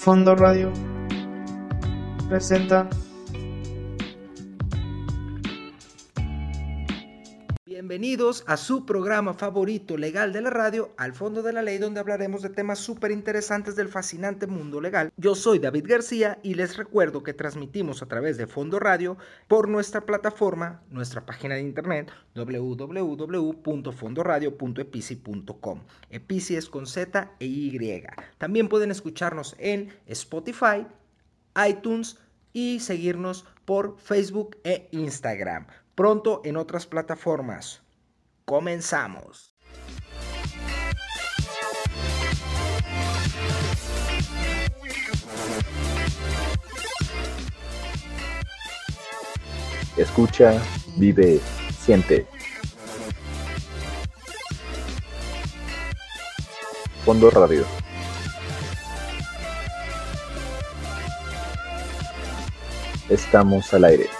Fondo Radio presenta Bienvenidos a su programa favorito legal de la radio, Al Fondo de la Ley, donde hablaremos de temas súper interesantes del fascinante mundo legal. Yo soy David García y les recuerdo que transmitimos a través de Fondo Radio por nuestra plataforma, nuestra página de internet www.fondoradio.epici.com. Epici es con Z e Y. También pueden escucharnos en Spotify, iTunes y seguirnos por Facebook e Instagram pronto en otras plataformas. Comenzamos. Escucha, vive, siente. Fondo Radio. Estamos al aire.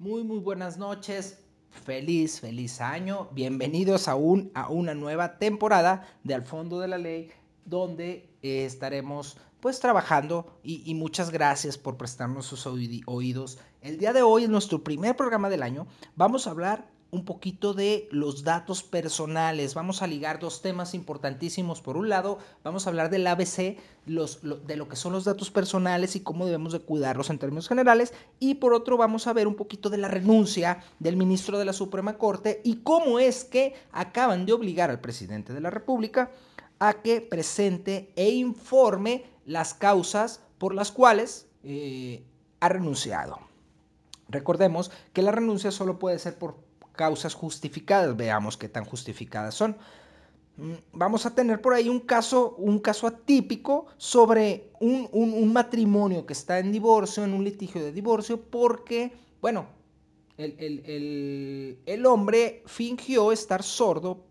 Muy, muy buenas noches. Feliz, feliz año. Bienvenidos a, un, a una nueva temporada de Al Fondo de la Ley, donde eh, estaremos pues trabajando y, y, muchas gracias por prestarnos sus oídos. El día de hoy, en nuestro primer programa del año, vamos a hablar un poquito de los datos personales. Vamos a ligar dos temas importantísimos. Por un lado, vamos a hablar del ABC, de lo que son los datos personales y cómo debemos de cuidarlos en términos generales. Y por otro, vamos a ver un poquito de la renuncia del ministro de la Suprema Corte y cómo es que acaban de obligar al presidente de la República a que presente e informe las causas por las cuales eh, ha renunciado. Recordemos que la renuncia solo puede ser por causas justificadas. Veamos qué tan justificadas son. Mm, vamos a tener por ahí un caso, un caso atípico sobre un, un, matrimonio que está en divorcio, en un litigio de divorcio, porque, bueno, el, el, el hombre fingió estar sordo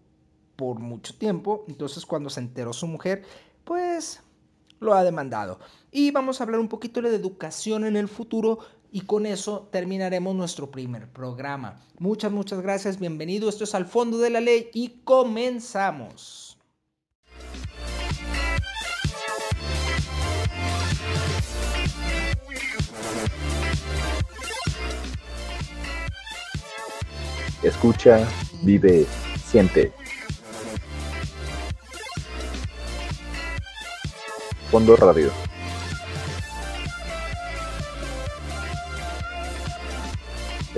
por mucho tiempo, entonces cuando se enteró su mujer, pues lo ha demandado. Y vamos a hablar un poquito de educación en el futuro y con eso terminaremos nuestro primer programa. Muchas, muchas gracias, bienvenido. Esto es Al Fondo de la Ley y comenzamos. Escucha, vive, siente. Fondo Radio.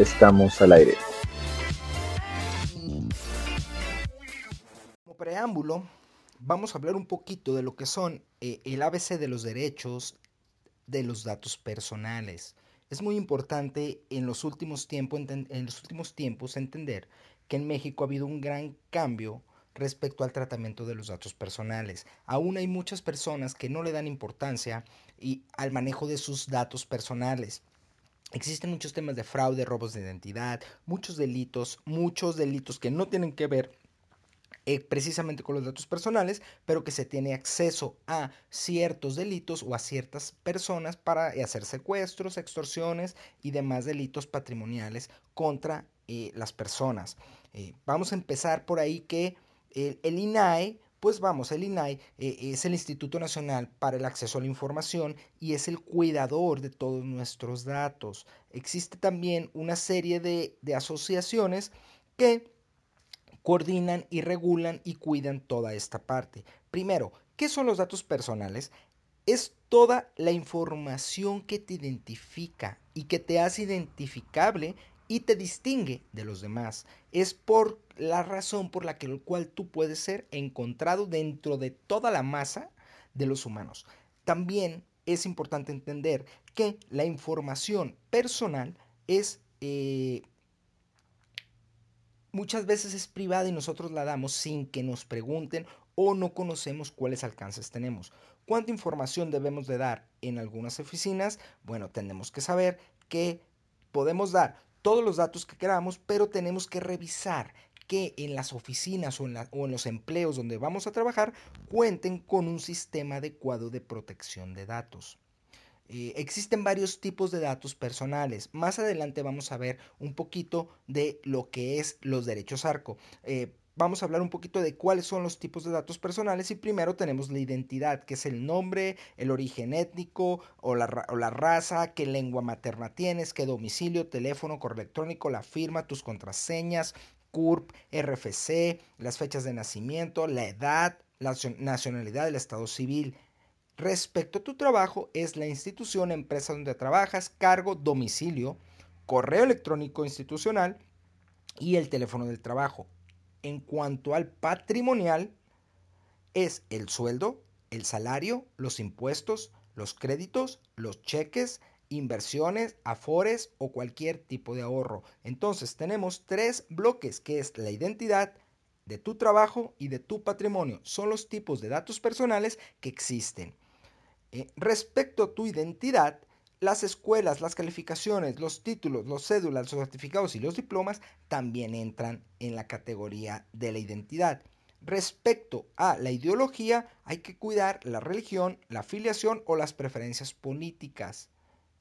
Estamos al aire. Como preámbulo, vamos a hablar un poquito de lo que son eh, el ABC de los derechos de los datos personales. Es muy importante en los últimos, tiempos entender que en México ha habido un gran cambio respecto al tratamiento de los datos personales. Aún hay muchas personas que no le dan importancia al manejo de sus datos personales. Existen muchos temas de fraude, robos de identidad, muchos delitos, muchos delitos que no tienen que ver eh, precisamente con los datos personales, pero que se tiene acceso a ciertos delitos o a ciertas personas para hacer secuestros, extorsiones y demás delitos patrimoniales contra eh, las personas. Eh, vamos a empezar por ahí que el INAE pues vamos, el INAI eh, es el Instituto Nacional para el Acceso a la Información y es el cuidador de todos nuestros datos. Existe también una serie de, de asociaciones que coordinan y regulan y cuidan toda esta parte. Primero, ¿qué son los datos personales? Es toda la información que te identifica y que te hace identificable y te distingue de los demás. Es por la razón por la que el cual tú puedes ser encontrado dentro de toda la masa de los humanos. También es importante entender que la información personal es eh, muchas veces es privada y nosotros la damos sin que nos pregunten o no conocemos cuáles alcances tenemos. ¿Cuánta información debemos de dar en algunas oficinas? Bueno, tenemos que saber que podemos dar todos los datos que queramos, pero tenemos que revisar que en las oficinas o en, los empleos donde vamos a trabajar cuenten con un sistema adecuado de protección de datos. Eh, existen varios tipos de datos personales. Más adelante vamos a ver un poquito de lo que es los derechos ARCO. Eh, vamos a hablar un poquito de cuáles son los tipos de datos personales y primero tenemos la identidad, que es el nombre, el origen étnico o la, o la, raza, qué lengua materna tienes, qué domicilio, teléfono, correo electrónico, la firma, tus contraseñas, CURP, RFC, las fechas de nacimiento, la edad, la nacionalidad del estado civil. Respecto a tu trabajo, es la institución, empresa donde trabajas, cargo, domicilio, correo electrónico institucional y el teléfono del trabajo. En cuanto al patrimonial, es el sueldo, el salario, los impuestos, los créditos, los cheques, inversiones, afores o cualquier tipo de ahorro. Entonces tenemos tres bloques que es la identidad de tu trabajo y de tu patrimonio. Son los tipos de datos personales que existen. Eh, respecto a tu identidad, las escuelas, las calificaciones, los títulos, los cédulas, los certificados y los diplomas también entran en la categoría de la identidad. Respecto a la ideología, hay que cuidar la religión, la afiliación o las preferencias políticas.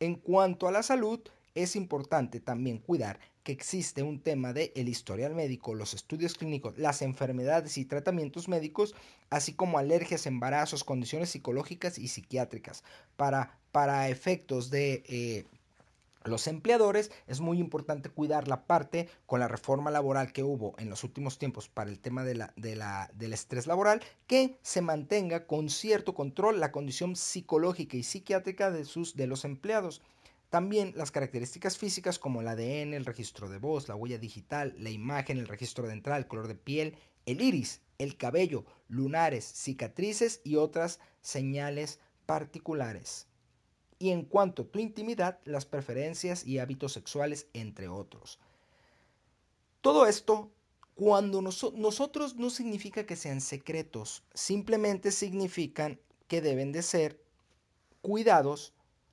En cuanto a la salud, es importante también cuidar que existe un tema de el historial médico, los estudios clínicos, las enfermedades y tratamientos médicos, así como alergias, embarazos, condiciones psicológicas y psiquiátricas. Para, para efectos de eh, los empleadores es muy importante cuidar la parte con la reforma laboral que hubo en los últimos tiempos para el tema de la, de la, del estrés laboral, que se mantenga con cierto control la condición psicológica y psiquiátrica de, sus, de los empleados. También las características físicas como el ADN, el registro de voz, la huella digital, la imagen, el registro dental, el color de piel, el iris, el cabello, lunares, cicatrices y otras señales particulares y en cuanto a tu intimidad, las preferencias y hábitos sexuales, entre otros. Todo esto, cuando nosotros no significa que sean secretos, simplemente significan que deben de ser cuidados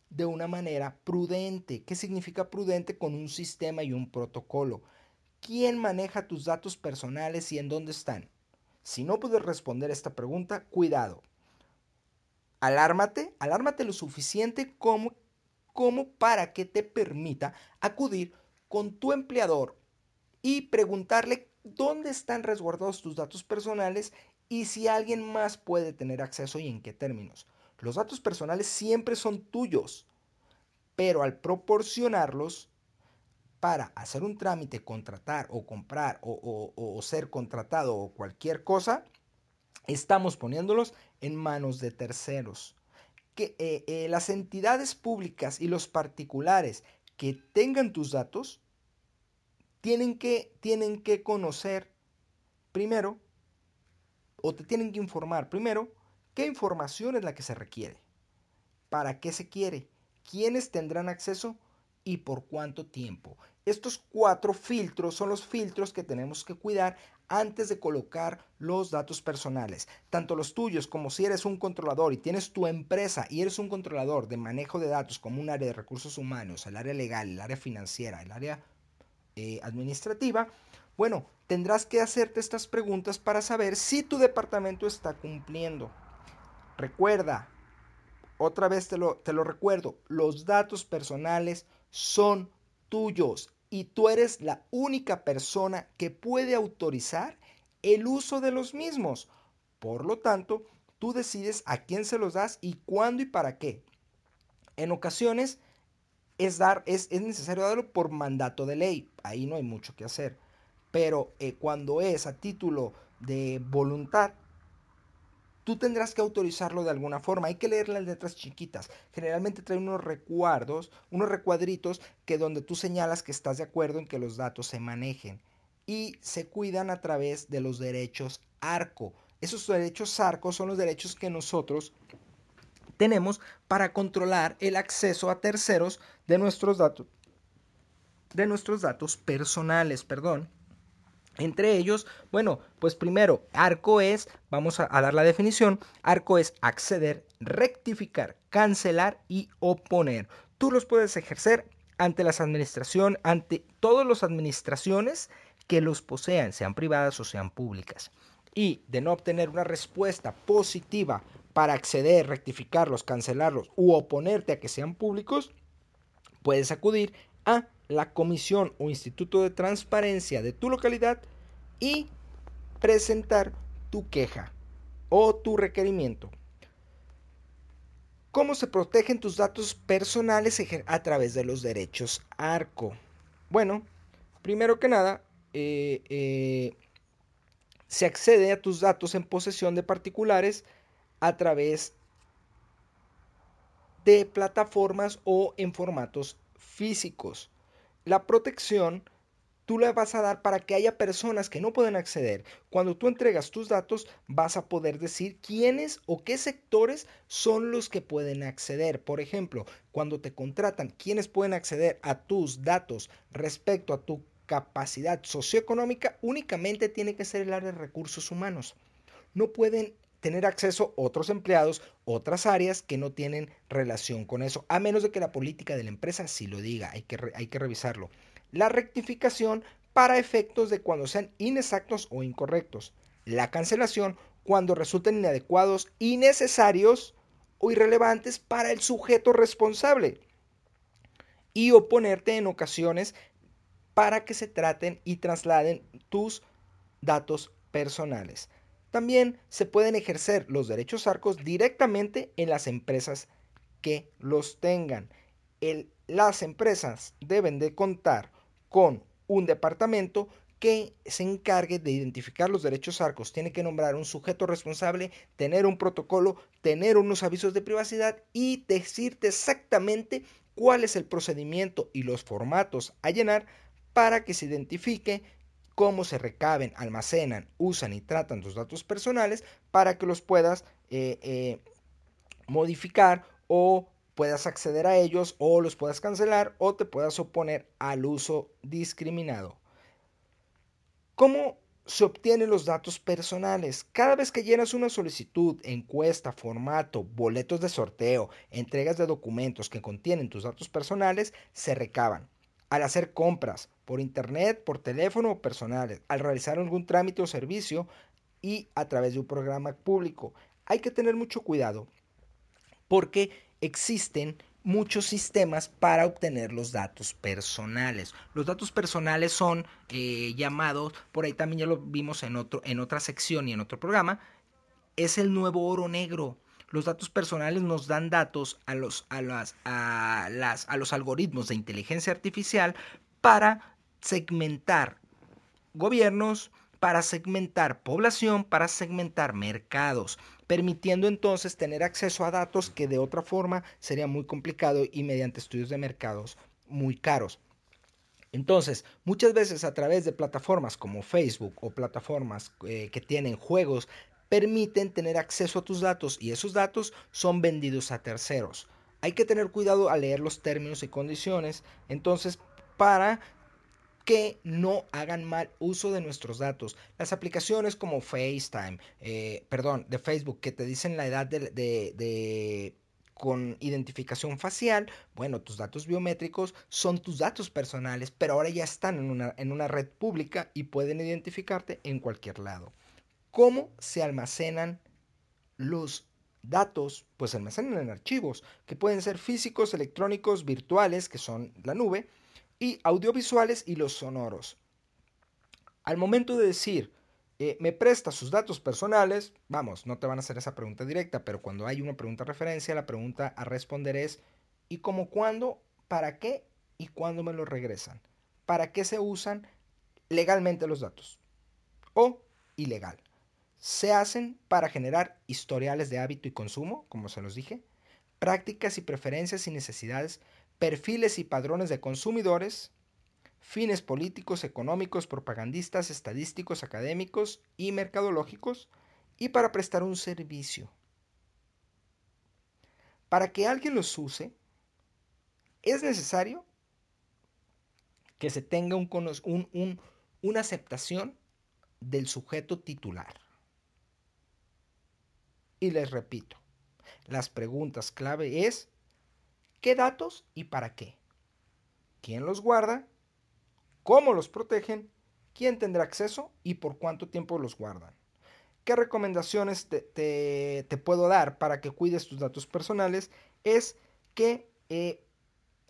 de una manera prudente. ¿Qué significa prudente? Con un sistema y un protocolo. ¿Quién maneja tus datos personales y en dónde están? Si no puedes responder esta pregunta, cuidado, Alármate, alármate lo suficiente como, como para que te permita acudir con tu empleador y preguntarle dónde están resguardados tus datos personales y si alguien más puede tener acceso y en qué términos. Los datos personales siempre son tuyos, pero al proporcionarlos para hacer un trámite, contratar o comprar o, o ser contratado o cualquier cosa, estamos poniéndolos en manos de terceros. Que eh, eh, las entidades públicas y los particulares que tengan tus datos tienen que, tienen que conocer primero, o te tienen que informar primero, qué información es la que se requiere, para qué se quiere, quiénes tendrán acceso y por cuánto tiempo. Estos cuatro filtros son los filtros que tenemos que cuidar antes de colocar los datos personales, tanto los tuyos como si eres un controlador y tienes tu empresa y eres un controlador de manejo de datos como un área de recursos humanos, el área legal, el área financiera, el área eh, administrativa, bueno, tendrás que hacerte estas preguntas para saber si tu departamento está cumpliendo. Recuerda, otra vez te lo, te lo recuerdo, los datos personales son tuyos y tú eres la única persona que puede autorizar el uso de los mismos. Por lo tanto, tú decides a quién se los das y cuándo y para qué. En ocasiones es, dar, es, necesario darlo por mandato de ley, ahí no hay mucho que hacer. Pero eh, cuando es a título de voluntad, tú tendrás que autorizarlo de alguna forma. Hay que leer las letras chiquitas. Generalmente trae unos recuerdos, unos recuadritos que donde tú señalas que estás de acuerdo en que los datos se manejen y se cuidan a través de los derechos ARCO. Esos derechos ARCO son los derechos que nosotros tenemos para controlar el acceso a terceros de nuestros datos de nuestros datos personales, perdón. Entre ellos, bueno, pues primero, arco es, vamos a, dar la definición, arco es acceder, rectificar, cancelar y oponer. Tú los puedes ejercer ante las administraciones, ante todas las administraciones que los posean, sean privadas o sean públicas. Y de no obtener una respuesta positiva para acceder, rectificarlos, cancelarlos u oponerte a que sean públicos, puedes acudir a la comisión o instituto de transparencia de tu localidad y presentar tu queja o tu requerimiento. ¿Cómo se protegen tus datos personales a través de los derechos ARCO? Bueno, primero que nada, eh, eh, se accede a tus datos en posesión de particulares a través de plataformas o en formatos físicos. La protección tú la vas a dar para que haya personas que no pueden acceder. Cuando tú entregas tus datos, vas a poder decir quiénes o qué sectores son los que pueden acceder. Por ejemplo, cuando te contratan, quiénes pueden acceder a tus datos respecto a tu capacidad socioeconómica, únicamente tiene que ser el área de recursos humanos. No pueden tener acceso otros empleados, otras áreas que no tienen relación con eso, a menos de que la política de la empresa sí lo diga, hay que, hay que revisarlo. La rectificación para efectos de cuando sean inexactos o incorrectos, la cancelación cuando resulten inadecuados, innecesarios o irrelevantes para el sujeto responsable. Y oponerte en ocasiones para que se traten y trasladen tus datos personales. También se pueden ejercer los derechos arcos directamente en las empresas que los tengan. las empresas deben de contar con un departamento que se encargue de identificar los derechos arcos. Tiene que nombrar un sujeto responsable, tener un protocolo, tener unos avisos de privacidad y decirte exactamente cuál es el procedimiento y los formatos a llenar para que se identifique cómo se recaben, almacenan, usan y tratan tus datos personales para que los puedas eh, eh, modificar o puedas acceder a ellos o los puedas cancelar o te puedas oponer al uso discriminado. ¿Cómo se obtienen los datos personales? Cada vez que llenas una solicitud, encuesta, formato, boletos de sorteo, entregas de documentos que contienen tus datos personales, se recaban. Al hacer compras por internet, por teléfono o personales, al realizar algún trámite o servicio y a través de un programa público, hay que tener mucho cuidado porque existen muchos sistemas para obtener los datos personales. Los datos personales son eh, llamados, por ahí también ya lo vimos en, otro, en otra sección y en otro programa, es el nuevo oro negro. Los datos personales nos dan datos a los, a las, a las, a los algoritmos de inteligencia artificial para segmentar gobiernos, para segmentar población, para segmentar mercados permitiendo entonces tener acceso a datos que de otra forma sería muy complicado y mediante estudios de mercados muy caros. Entonces, muchas veces a través de plataformas como Facebook o plataformas eh, que tienen juegos, permiten tener acceso a tus datos y esos datos son vendidos a terceros. Hay que tener cuidado al leer los términos y condiciones, entonces, para que no hagan mal uso de nuestros datos. Las aplicaciones como FaceTime, eh, perdón, de Facebook, que te dicen la edad de, con identificación facial, bueno, tus datos biométricos son tus datos personales, pero ahora ya están en una, en una red pública y pueden identificarte en cualquier lado. ¿Cómo se almacenan los datos? Pues se almacenan en archivos, que pueden ser físicos, electrónicos, virtuales, que son la nube, y audiovisuales y los sonoros. Al momento de decir, eh, me presta sus datos personales, vamos, no te van a hacer esa pregunta directa, pero cuando hay una pregunta de referencia, la pregunta a responder es, ¿y cómo cuándo, para qué y cuándo me lo regresan? ¿Para qué se usan legalmente los datos? O ilegal. Se hacen para generar historiales de hábito y consumo, como se los dije, prácticas y preferencias y necesidades perfiles y padrones de consumidores, fines políticos, económicos, propagandistas, estadísticos, académicos y mercadológicos, y para prestar un servicio. Para que alguien los use, es necesario que se tenga un, una aceptación del sujeto titular. Y les repito, las preguntas clave es ¿Qué datos y para qué? ¿Quién los guarda? ¿Cómo los protegen? ¿Quién tendrá acceso y por cuánto tiempo los guardan? ¿Qué recomendaciones te, puedo dar para que cuides tus datos personales? Es que eh,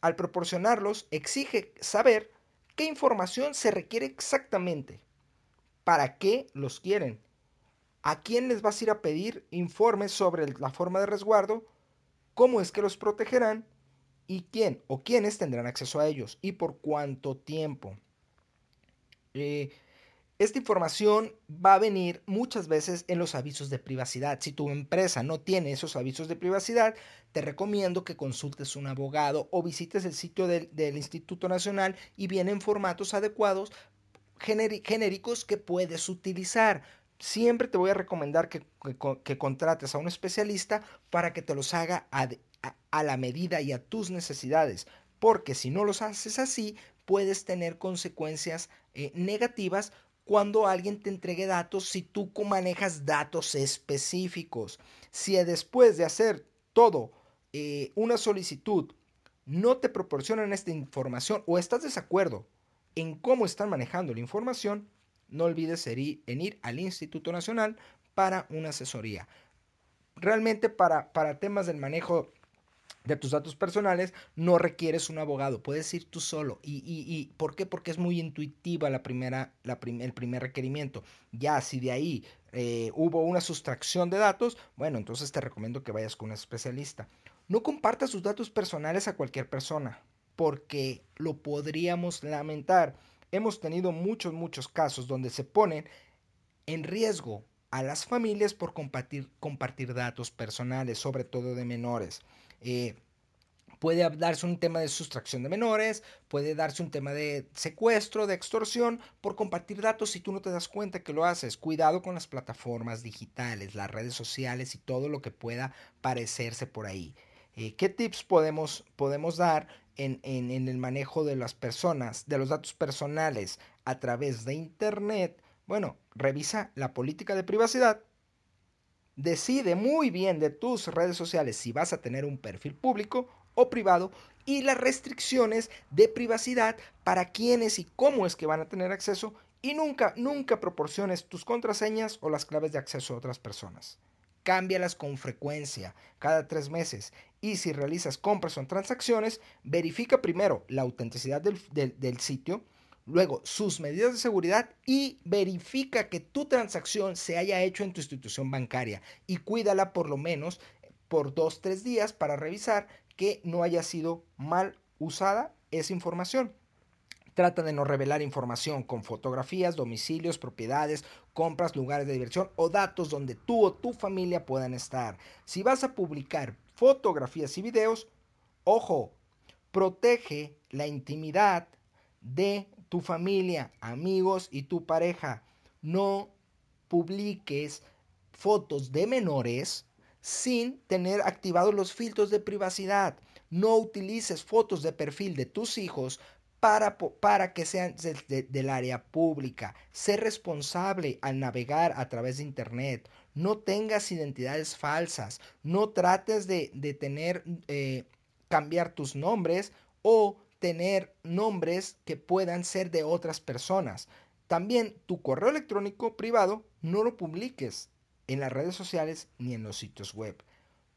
al proporcionarlos exige saber qué información se requiere exactamente para qué los quieren. ¿A quién les vas a ir a pedir informes sobre la forma de resguardo? ¿Cómo es que los protegerán? ¿Y quién o quiénes tendrán acceso a ellos? ¿Y por cuánto tiempo? Eh, esta información va a venir muchas veces en los avisos de privacidad. Si tu empresa no tiene esos avisos de privacidad, te recomiendo que consultes un abogado o visites el sitio del, Instituto Nacional y vienen formatos adecuados genéricos que puedes utilizar. Siempre te voy a recomendar que, contrates a un especialista para que te los haga a, la medida y a tus necesidades. Porque si no los haces así, puedes tener consecuencias eh, negativas cuando alguien te entregue datos si tú manejas datos específicos. Si después de hacer todo eh, una solicitud no te proporcionan esta información o estás desacuerdo en cómo están manejando la información, no olvides en ir al Instituto Nacional para una asesoría. Realmente para, para temas del manejo de tus datos personales, no requieres un abogado, puedes ir tú solo. ¿Y, y, por qué? Porque es muy intuitiva la primera, la el primer requerimiento. Ya si de ahí eh, hubo una sustracción de datos, bueno, entonces te recomiendo que vayas con un especialista. No compartas sus datos personales a cualquier persona, porque lo podríamos lamentar. Hemos tenido muchos, muchos casos donde se ponen en riesgo a las familias por compartir, compartir datos personales, sobre todo de menores. Eh, puede darse un tema de sustracción de menores, puede darse un tema de secuestro, de extorsión por compartir datos si tú no te das cuenta que lo haces. Cuidado con las plataformas digitales, las redes sociales y todo lo que pueda parecerse por ahí. Eh, ¿Qué tips podemos, podemos dar en, en, el manejo de las personas, de los datos personales a través de Internet? Bueno, revisa la política de privacidad Decide muy bien de tus redes sociales si vas a tener un perfil público o privado y las restricciones de privacidad para quiénes y cómo es que van a tener acceso y nunca, nunca proporciones tus contraseñas o las claves de acceso a otras personas. Cámbialas con frecuencia, cada tres meses. Y si realizas compras o transacciones, verifica primero la autenticidad del, sitio, luego sus medidas de seguridad y verifica que tu transacción se haya hecho en tu institución bancaria y cuídala por lo menos por dos, tres días para revisar que no haya sido mal usada esa información. Trata de no revelar información con fotografías, domicilios, propiedades, compras, lugares de diversión o datos donde tú o tu familia puedan estar. Si vas a publicar fotografías y videos, ojo, protege la intimidad de tu familia, amigos y tu pareja. No publiques fotos de menores sin tener activados los filtros de privacidad. No utilices fotos de perfil de tus hijos para, para que sean del área pública. Sé responsable al navegar a través de Internet. No tengas identidades falsas. No trates de, tener, eh, cambiar tus nombres o tener nombres que puedan ser de otras personas. También tu correo electrónico privado no lo publiques en las redes sociales ni en los sitios web.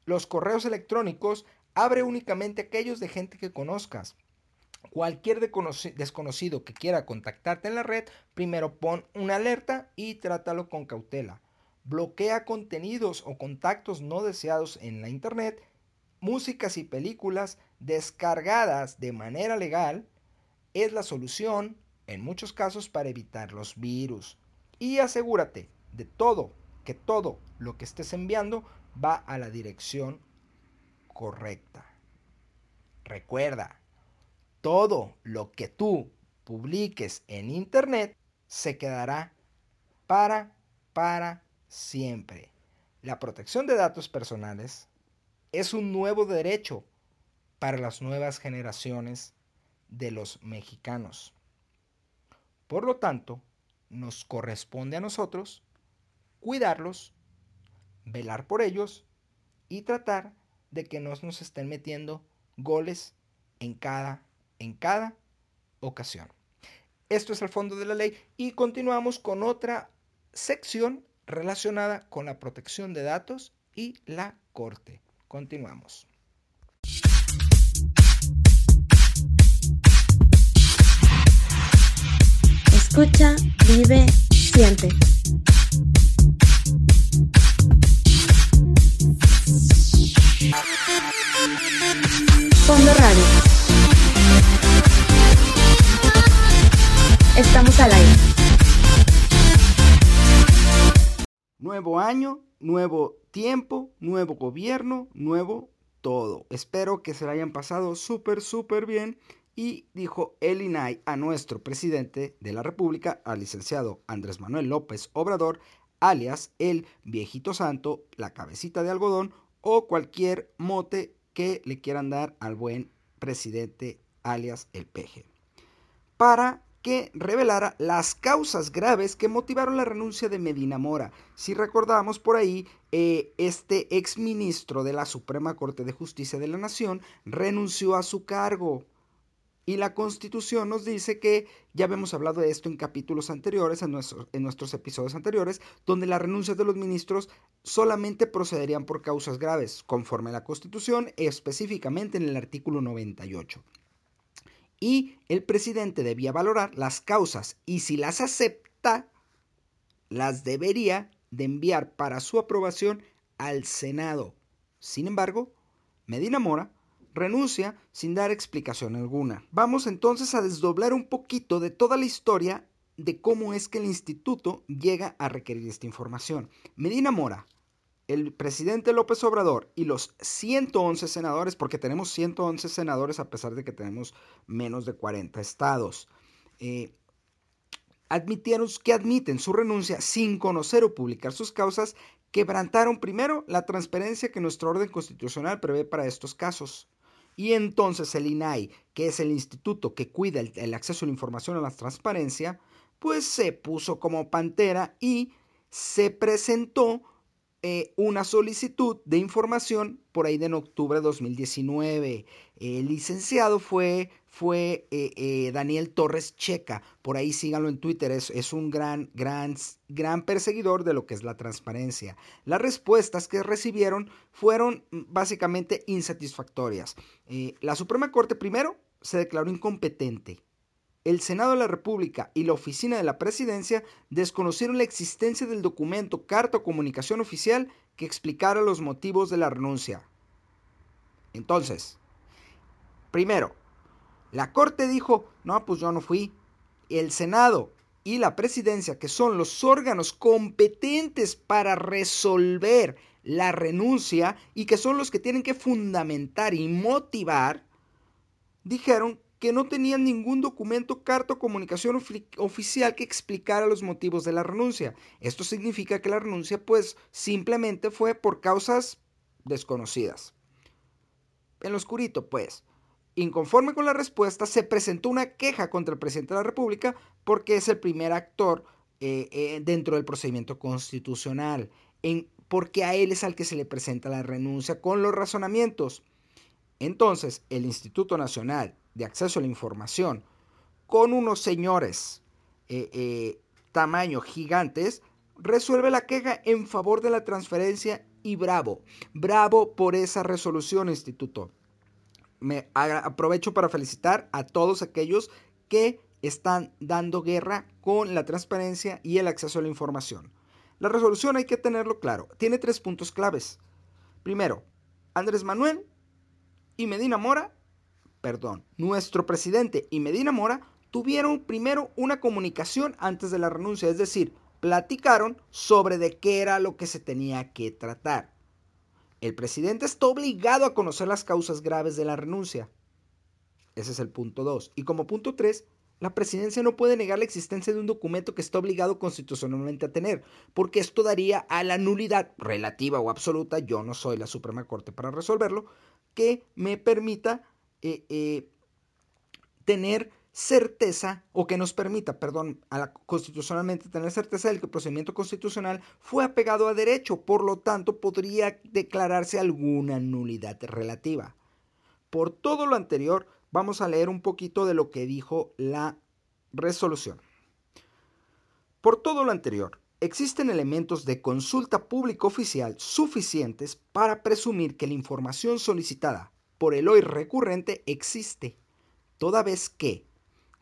Los correos electrónicos abre únicamente aquellos de gente que conozcas. Cualquier desconocido que quiera contactarte en la red, primero pon una alerta y trátalo con cautela. Bloquea contenidos o contactos no deseados en la internet músicas y películas descargadas de manera legal es la solución en muchos casos para evitar los virus. Y asegúrate de todo, que todo lo que estés enviando va a la dirección correcta. Recuerda, todo lo que tú publiques en Internet se quedará para, para siempre. La protección de datos personales es un nuevo derecho para las nuevas generaciones de los mexicanos. Por lo tanto, nos corresponde a nosotros cuidarlos, velar por ellos y tratar de que no nos estén metiendo goles en cada, en cada ocasión. Esto es el fondo de la ley y continuamos con otra sección relacionada con la protección de datos y la corte. Continuamos. Escucha, vive, Siente. Fondo Radio. Estamos al aire. Nuevo año, nuevo tiempo, nuevo gobierno, nuevo todo. Espero que se lo hayan pasado súper, súper bien. Y dijo el INAI a nuestro presidente de la República, al licenciado Andrés Manuel López Obrador, alias el viejito santo, la cabecita de algodón o cualquier mote que le quieran dar al buen presidente alias el peje. Para que revelara las causas graves que motivaron la renuncia de Medina Mora. Si recordamos por ahí, eh, este exministro de la Suprema Corte de Justicia de la Nación renunció a su cargo. Y la Constitución nos dice que, ya habíamos hablado de esto en capítulos anteriores, en, en nuestros episodios anteriores, donde las renuncias de los ministros solamente procederían por causas graves, conforme a la Constitución, específicamente en el artículo 98 y el presidente debía valorar las causas y si las acepta, las debería de enviar para su aprobación al Senado. Sin embargo, Medina Mora renuncia sin dar explicación alguna. Vamos entonces a desdoblar un poquito de toda la historia de cómo es que el instituto llega a requerir esta información. Medina Mora el presidente López Obrador y los 111 senadores, porque tenemos 111 senadores a pesar de que tenemos menos de 40 estados, eh, admitieron que admiten su renuncia sin conocer o publicar sus causas, quebrantaron primero la transparencia que nuestro orden constitucional prevé para estos casos. Y entonces el INAI, que es el instituto que cuida el, el acceso a la información a la transparencia, pues se puso como pantera y se presentó eh, una solicitud de información por ahí de en octubre de 2019. El licenciado fue, fue eh, eh, Daniel Torres Checa. Por ahí síganlo en Twitter. Es, es, un gran, gran, gran perseguidor de lo que es la transparencia. Las respuestas que recibieron fueron mm, básicamente insatisfactorias. la Suprema Corte primero se declaró incompetente el Senado de la República y la Oficina de la Presidencia desconocieron la existencia del documento Carta o Comunicación Oficial que explicara los motivos de la renuncia. Entonces, primero, la Corte dijo, no, pues yo no fui. El Senado y la Presidencia, que son los órganos competentes para resolver la renuncia y que son los que tienen que fundamentar y motivar, dijeron que no tenían ningún documento, carta o comunicación oficial que explicara los motivos de la renuncia. Esto significa que la renuncia pues simplemente fue por causas desconocidas. En lo oscurito pues. Inconforme con la respuesta, se presentó una queja contra el presidente de la República porque es el primer actor eh, eh, dentro del procedimiento constitucional, porque a él es al que se le presenta la renuncia con los razonamientos. Entonces, el Instituto Nacional de acceso a la información con unos señores eh, eh, tamaño gigantes, resuelve la queja en favor de la transferencia y bravo, bravo por esa resolución, instituto. Me aprovecho para felicitar a todos aquellos que están dando guerra con la transparencia y el acceso a la información. La resolución hay que tenerlo claro, tiene tres puntos claves. Primero, Andrés Manuel y Medina Mora perdón, nuestro presidente y Medina Mora tuvieron primero una comunicación antes de la renuncia, es decir, platicaron sobre de qué era lo que se tenía que tratar. El presidente está obligado a conocer las causas graves de la renuncia. Ese es el punto 2. Y como punto 3, la presidencia no puede negar la existencia de un documento que está obligado constitucionalmente a tener, porque esto daría a la nulidad relativa o absoluta, yo no soy la Suprema Corte para resolverlo, que me permita eh, eh, tener certeza o que nos permita, perdón, constitucionalmente tener certeza de que el procedimiento constitucional fue apegado a derecho, por lo tanto podría declararse alguna nulidad relativa. Por todo lo anterior, vamos a leer un poquito de lo que dijo la resolución. Por todo lo anterior, existen elementos de consulta pública oficial suficientes para presumir que la información solicitada por el hoy recurrente existe, toda vez que,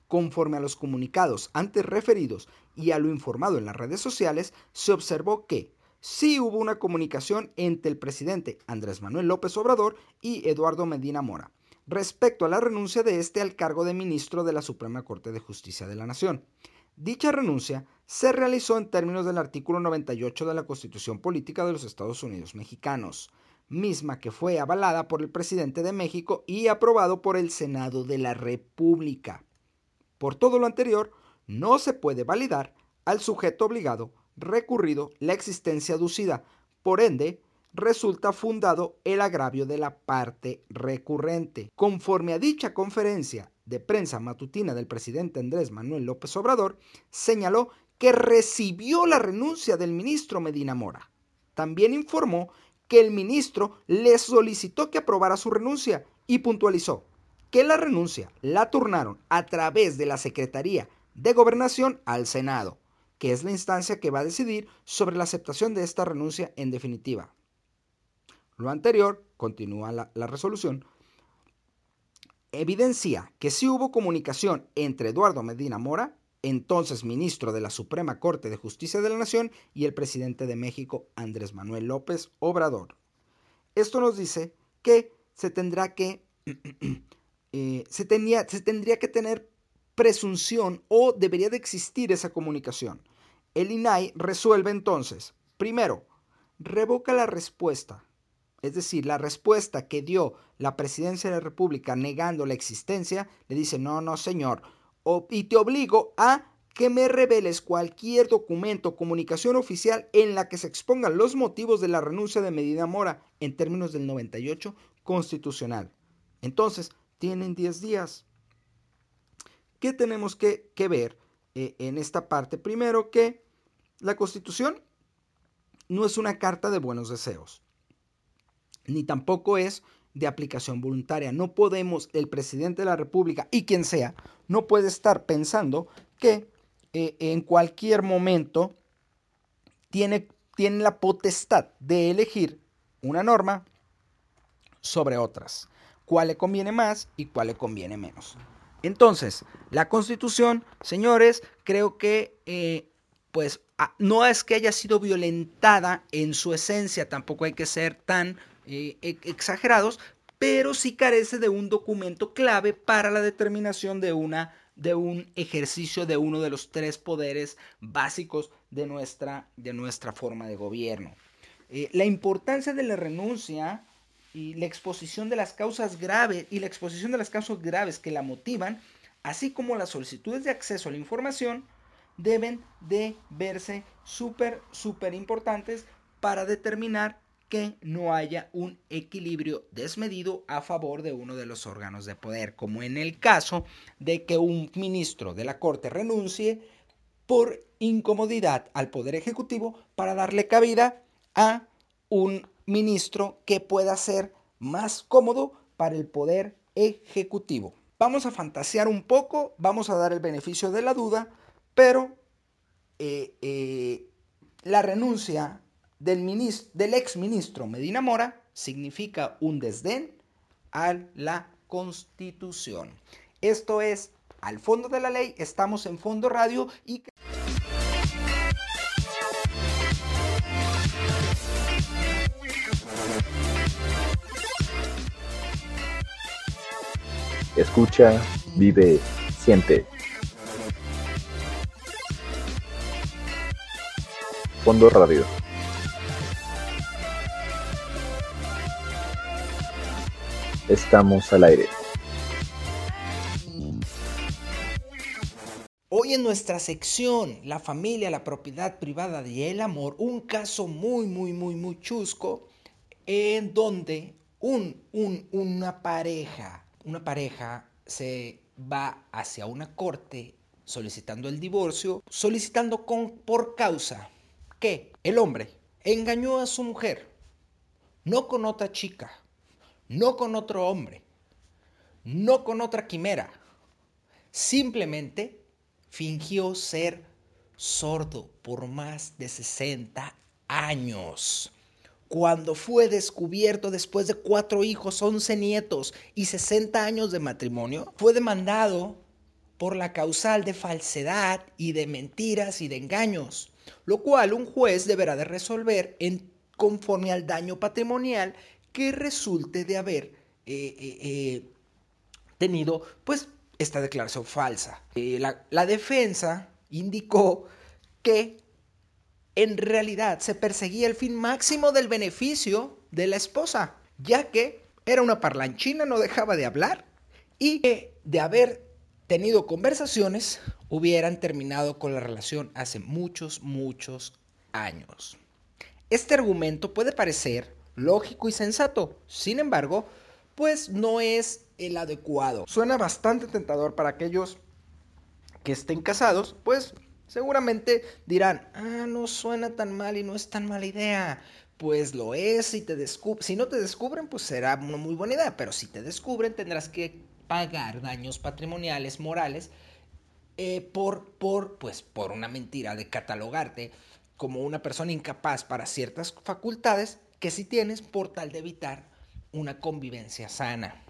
Conforme a los comunicados antes referidos y a lo informado en las redes sociales, se observó que sí hubo una comunicación entre el presidente Andrés Manuel López Obrador y Eduardo Medina Mora respecto a la renuncia de este al cargo de ministro de la Suprema Corte de Justicia de la Nación. Dicha renuncia se realizó en términos del artículo 98 de la Constitución Política de los Estados Unidos Mexicanos, misma que fue avalada por el presidente de México y aprobado por el Senado de la República. Por todo lo anterior, no se puede validar al sujeto obligado recurrido la existencia aducida. Por ende, resulta fundado el agravio de la parte recurrente. Conforme a dicha conferencia de prensa matutina del presidente Andrés Manuel López Obrador, señaló que recibió la renuncia del ministro Medina Mora. También informó que el ministro le solicitó que aprobara su renuncia y puntualizó que la renuncia la turnaron a través de la Secretaría de Gobernación al Senado, que es la instancia que va a decidir sobre la aceptación de esta renuncia en definitiva. Lo anterior, continúa la, resolución, evidencia que sí hubo comunicación entre Eduardo Medina Mora, entonces ministro de la Suprema Corte de Justicia de la Nación, y el presidente de México, Andrés Manuel López Obrador. Esto nos dice que se tendrá que eh, se, tenía, se tendría que tener presunción o debería de existir esa comunicación. El INAI resuelve entonces, primero, revoca la respuesta, es decir, la respuesta que dio la presidencia de la República negando la existencia, le dice, no, no, señor, y te obligo a que me reveles cualquier documento comunicación oficial en la que se expongan los motivos de la renuncia de Medina Mora en términos del 98 constitucional. Entonces, tienen 10 días. ¿Qué tenemos que, ver eh, en esta parte? Primero que la constitución no es una carta de buenos deseos, ni tampoco es de aplicación voluntaria. No podemos, el presidente de la República y quien sea, no puede estar pensando que eh, en cualquier momento tiene, tiene la potestad de elegir una norma sobre otras cuál le conviene más y cuál le conviene menos. Entonces, la constitución, señores, creo que eh, pues no es que haya sido violentada en su esencia, tampoco hay que ser tan eh, e, exagerados, pero sí carece de un documento clave para la determinación de una de un ejercicio de uno de los tres poderes básicos de nuestra, de nuestra forma de gobierno. Eh, la importancia de la renuncia y la exposición de las causas graves y la exposición de las causas graves que la motivan, así como las solicitudes de acceso a la información, deben de verse súper, súper importantes para determinar que no haya un equilibrio desmedido a favor de uno de los órganos de poder, como en el caso de que un ministro de la Corte renuncie por incomodidad al Poder Ejecutivo para darle cabida a un ministro que pueda ser más cómodo para el poder ejecutivo. Vamos a fantasear un poco, vamos a dar el beneficio de la duda, pero eh, eh, la renuncia del, ministro, del ex ministro Medina Mora significa un desdén a la constitución. Esto es al fondo de la ley, estamos en fondo radio y... Escucha, vive, siente. Fondo Radio. Estamos al aire. Hoy en nuestra sección, la familia, la propiedad privada y el amor, un caso muy, muy, muy, muy chusco, en donde un, un, una pareja una pareja se va hacia una corte solicitando el divorcio, solicitando con, por causa que el hombre engañó a su mujer, no con otra chica, no con otro hombre, no con otra quimera, simplemente fingió ser sordo por más de 60 años. Cuando fue descubierto después de cuatro hijos, 11 nietos y 60 años de matrimonio, fue demandado por la causal de falsedad y de mentiras y de engaños, lo cual un juez deberá de resolver en conforme al daño patrimonial que resulte de haber eh, eh, eh, tenido pues esta declaración falsa. La, la defensa indicó que en realidad se perseguía el fin máximo del beneficio de la esposa, ya que era una parlanchina, no dejaba de hablar y que de haber tenido conversaciones hubieran terminado con la relación hace muchos, muchos años. Este argumento puede parecer lógico y sensato, sin embargo, pues no es el adecuado. Suena bastante tentador para aquellos que estén casados, pues seguramente dirán, ah, no suena tan mal y no es tan mala idea. Pues lo es, si, te si no te descubren, pues será una muy buena idea, pero si te descubren tendrás que pagar daños patrimoniales, morales, eh, por, por, pues, por una mentira de catalogarte como una persona incapaz para ciertas facultades que sí tienes por tal de evitar una convivencia sana.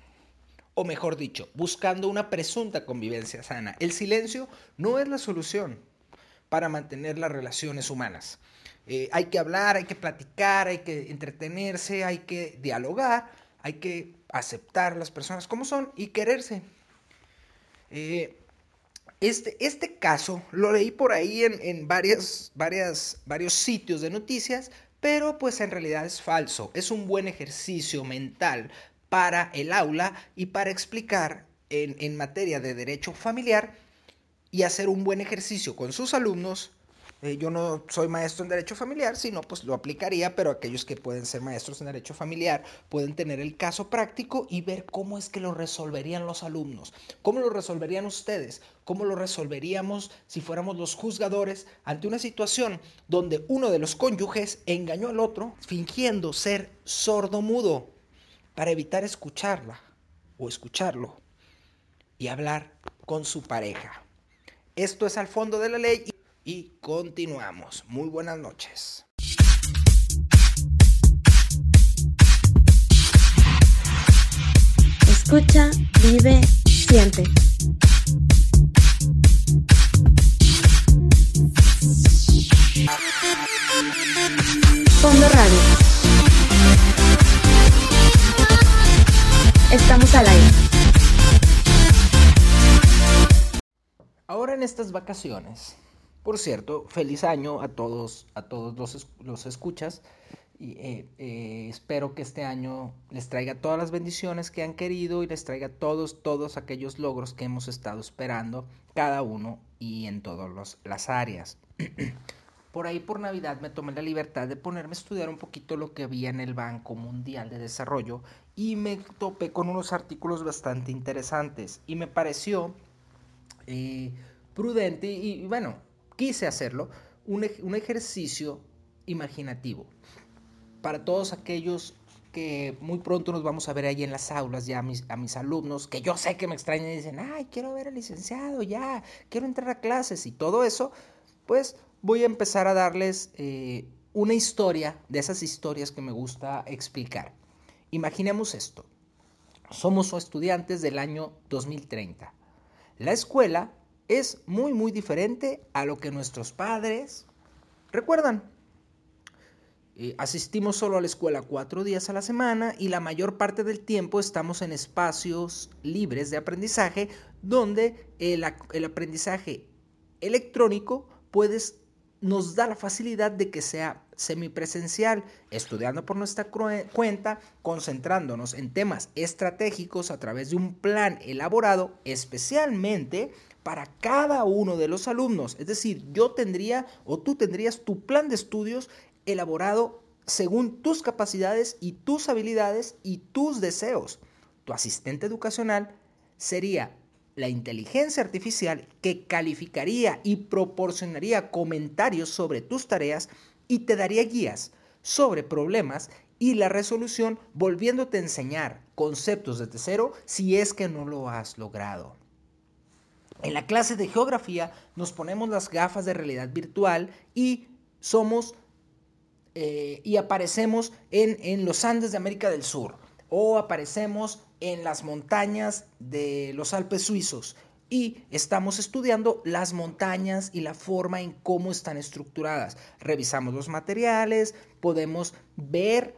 O mejor dicho, buscando una presunta convivencia sana. El silencio no es la solución para mantener las relaciones humanas. Eh, hay que hablar, hay que platicar, hay que entretenerse, hay que dialogar, hay que aceptar las personas como son y quererse. Eh, este, este caso lo leí por ahí en, en varias, varias, varios sitios de noticias, pero pues en realidad es falso. Es un buen ejercicio mental para el aula y para explicar en, en materia de derecho familiar y hacer un buen ejercicio con sus alumnos eh, yo no soy maestro en derecho familiar, sino pues lo aplicaría, pero aquellos que pueden ser maestros en derecho familiar pueden tener el caso práctico y ver cómo es que lo resolverían los alumnos, cómo lo resolverían ustedes, cómo lo resolveríamos si fuéramos los juzgadores ante una situación donde uno de los cónyuges engañó al otro fingiendo ser sordo mudo para evitar escucharla o escucharlo y hablar con su pareja. Esto es al fondo de la ley y continuamos. Muy buenas noches. Escucha, vive, siente. Fondo Radio. Estamos al aire. Ahora en estas vacaciones por cierto, feliz año a todos, a todos los, los escuchas. Y eh, eh, espero que este año les traiga todas las bendiciones que han querido y les traiga todos, todos aquellos logros que hemos estado esperando, cada uno y en todas las áreas. por ahí por Navidad me tomé la libertad de ponerme a estudiar un poquito lo que había en el Banco Mundial de Desarrollo y me topé con unos artículos bastante interesantes y me pareció eh, prudente y bueno, quise hacerlo, un, ejercicio imaginativo. Para todos aquellos que muy pronto nos vamos a ver ahí en las aulas, ya a mis, a mis alumnos, que yo sé que me extrañan y dicen, ay, quiero ver al licenciado, ya, quiero entrar a clases y todo eso, pues voy a empezar a darles eh, una historia de esas historias que me gusta explicar. Imaginemos esto. Somos estudiantes del año 2030. La escuela es muy, muy diferente a lo que nuestros padres recuerdan. Eh, asistimos solo a la escuela cuatro días a la semana y la mayor parte del tiempo estamos en espacios libres de aprendizaje donde el, aprendizaje electrónico puedes, nos da la facilidad de que sea semipresencial, estudiando por nuestra cuenta, concentrándonos en temas estratégicos a través de un plan elaborado especialmente para cada uno de los alumnos. Es decir, yo tendría o tú tendrías tu plan de estudios elaborado según tus capacidades y tus habilidades y tus deseos. Tu asistente educacional sería la inteligencia artificial que calificaría y proporcionaría comentarios sobre tus tareas y te daría guías sobre problemas y la resolución volviéndote a enseñar conceptos desde cero si es que no lo has logrado. En la clase de geografía nos ponemos las gafas de realidad virtual y somos eh, y aparecemos en, en los Andes de América del Sur o aparecemos en las montañas de los Alpes suizos y estamos estudiando las montañas y la forma en cómo están estructuradas. Revisamos los materiales, podemos ver,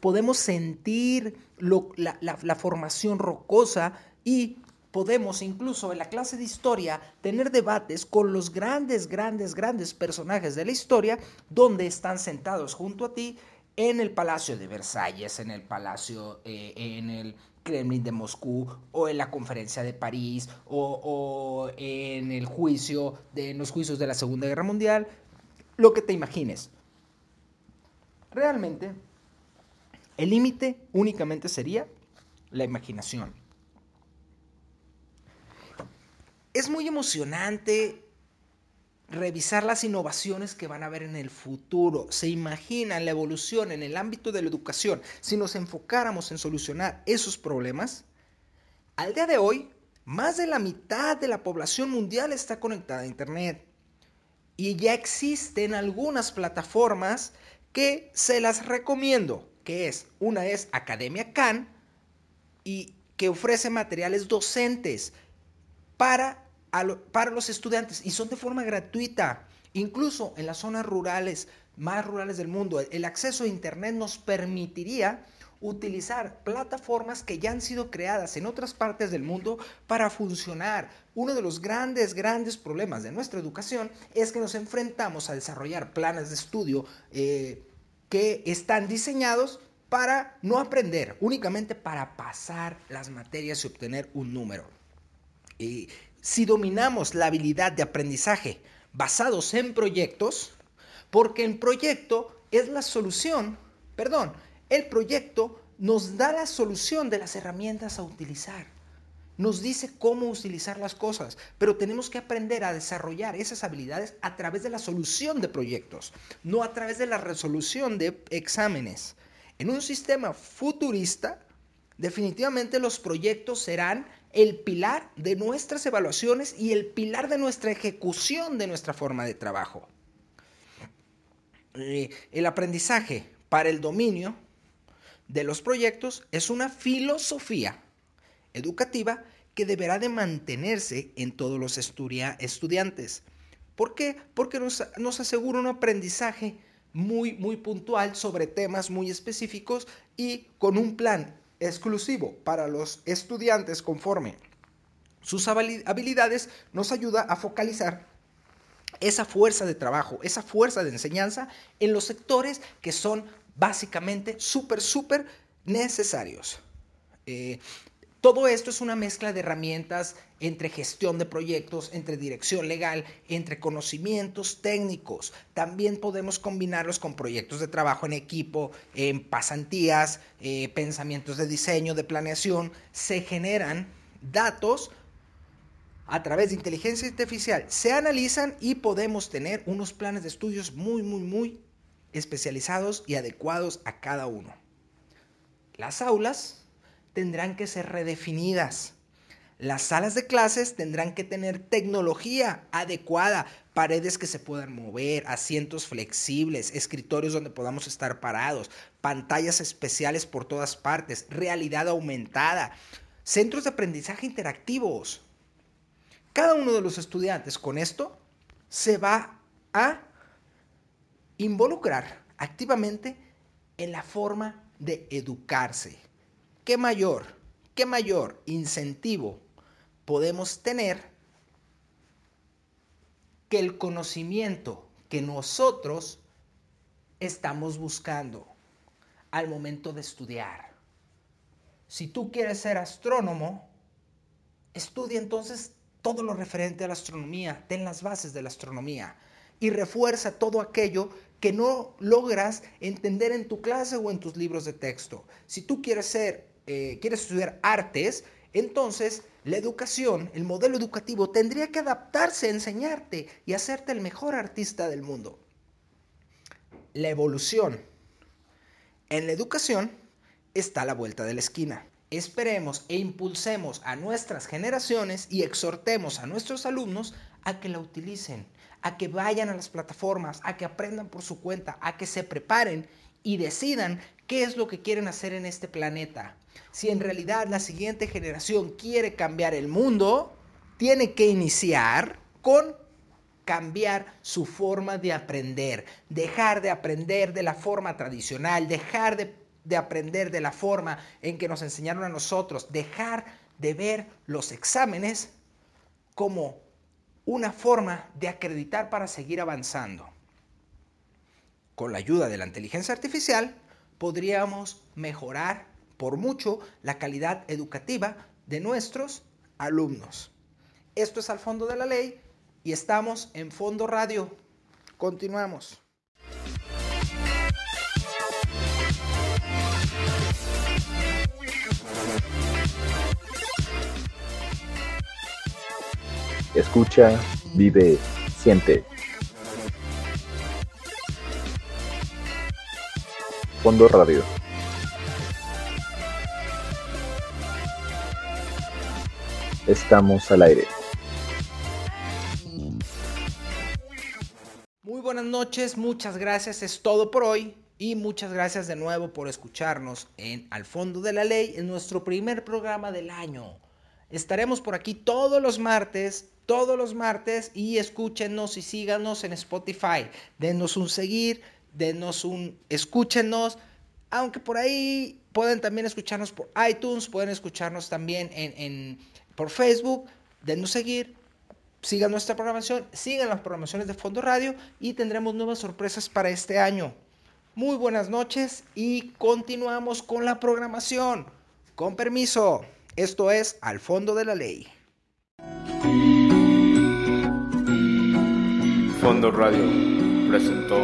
podemos sentir la, la formación rocosa y podemos incluso en la clase de historia tener debates con los grandes, grandes, grandes personajes de la historia donde están sentados junto a ti en el Palacio de Versalles, en el Palacio, eh, en el Kremlin de Moscú, o en la Conferencia de París, o, en el juicio, de, en los juicios de la Segunda Guerra Mundial, lo que te imagines. Realmente, el límite únicamente sería la imaginación. Es muy emocionante revisar las innovaciones que van a haber en el futuro. Se imaginan la evolución en el ámbito de la educación. Si nos enfocáramos en solucionar esos problemas, al día de hoy, más de la mitad de la población mundial está conectada a Internet. Y ya existen algunas plataformas que se las recomiendo, que es, una es Academia Khan y que ofrece materiales docentes para para los estudiantes y son de forma gratuita. Incluso en las zonas rurales, más rurales del mundo, el acceso a Internet nos permitiría utilizar plataformas que ya han sido creadas en otras partes del mundo para funcionar. Uno de los grandes, grandes problemas de nuestra educación es que nos enfrentamos a desarrollar planes de estudio eh, que están diseñados para no aprender, únicamente para pasar las materias y obtener un número. Y si dominamos la habilidad de aprendizaje basados en proyectos, porque el proyecto es la solución, perdón, el proyecto nos da la solución de las herramientas a utilizar. Nos dice cómo utilizar las cosas, pero tenemos que aprender a desarrollar esas habilidades a través de la solución de proyectos, no a través de la resolución de exámenes. En un sistema futurista, definitivamente los proyectos serán el pilar de nuestras evaluaciones y el pilar de nuestra ejecución de nuestra forma de trabajo. Eh, el aprendizaje para el dominio de los proyectos es una filosofía educativa que deberá de mantenerse en todos los estudiantes. ¿Por qué? Porque nos, nos asegura un aprendizaje muy, muy puntual sobre temas muy específicos y con un plan exclusivo para los estudiantes conforme sus habilidades nos ayuda a focalizar esa fuerza de trabajo, esa fuerza de enseñanza en los sectores que son básicamente súper, súper necesarios. Eh, todo esto es una mezcla de herramientas entre gestión de proyectos, entre dirección legal, entre conocimientos técnicos. También podemos combinarlos con proyectos de trabajo en equipo, en pasantías, eh, pensamientos de diseño, de planeación. Se generan datos a través de inteligencia artificial. Se analizan y podemos tener unos planes de estudios muy, muy, muy especializados y adecuados a cada uno. Las aulas tendrán que ser redefinidas. Las salas de clases tendrán que tener tecnología adecuada, paredes que se puedan mover, asientos flexibles, escritorios donde podamos estar parados, pantallas especiales por todas partes, realidad aumentada, centros de aprendizaje interactivos. Cada uno de los estudiantes con esto se va a involucrar activamente en la forma de educarse. ¿Qué mayor, qué mayor incentivo podemos tener que el conocimiento que nosotros estamos buscando al momento de estudiar? Si tú quieres ser astrónomo, estudia entonces todo lo referente a la astronomía, ten las bases de la astronomía y refuerza todo aquello que no logras entender en tu clase o en tus libros de texto. Si tú quieres ser eh, quieres estudiar artes, entonces la educación, el modelo educativo tendría que adaptarse a enseñarte y hacerte el mejor artista del mundo. La evolución. En la educación está a la vuelta de la esquina. Esperemos e impulsemos a nuestras generaciones y exhortemos a nuestros alumnos a que la utilicen, a que vayan a las plataformas, a que aprendan por su cuenta, a que se preparen y decidan qué es lo que quieren hacer en este planeta. Si en realidad la siguiente generación quiere cambiar el mundo, tiene que iniciar con cambiar su forma de aprender, dejar de aprender de la forma tradicional, dejar de, de, aprender de la forma en que nos enseñaron a nosotros, dejar de ver los exámenes como una forma de acreditar para seguir avanzando. Con la ayuda de la inteligencia artificial podríamos mejorar por mucho la calidad educativa de nuestros alumnos. Esto es al fondo de la ley y estamos en Fondo Radio. Continuamos. Escucha, vive, siente. Fondo Radio. Estamos al aire. Muy buenas noches, muchas gracias, es todo por hoy y muchas gracias de nuevo por escucharnos en Al Fondo de la Ley, en nuestro primer programa del año. Estaremos por aquí todos los martes, todos los martes y escúchenos y síganos en Spotify. Denos un seguir, denos un escúchenos, aunque por ahí pueden también escucharnos por iTunes, pueden escucharnos también en, en por Facebook, denos seguir, sigan nuestra programación, sigan las programaciones de Fondo Radio y tendremos nuevas sorpresas para este año. Muy buenas noches y continuamos con la programación. Con permiso, esto es Al Fondo de la Ley. Fondo Radio presentó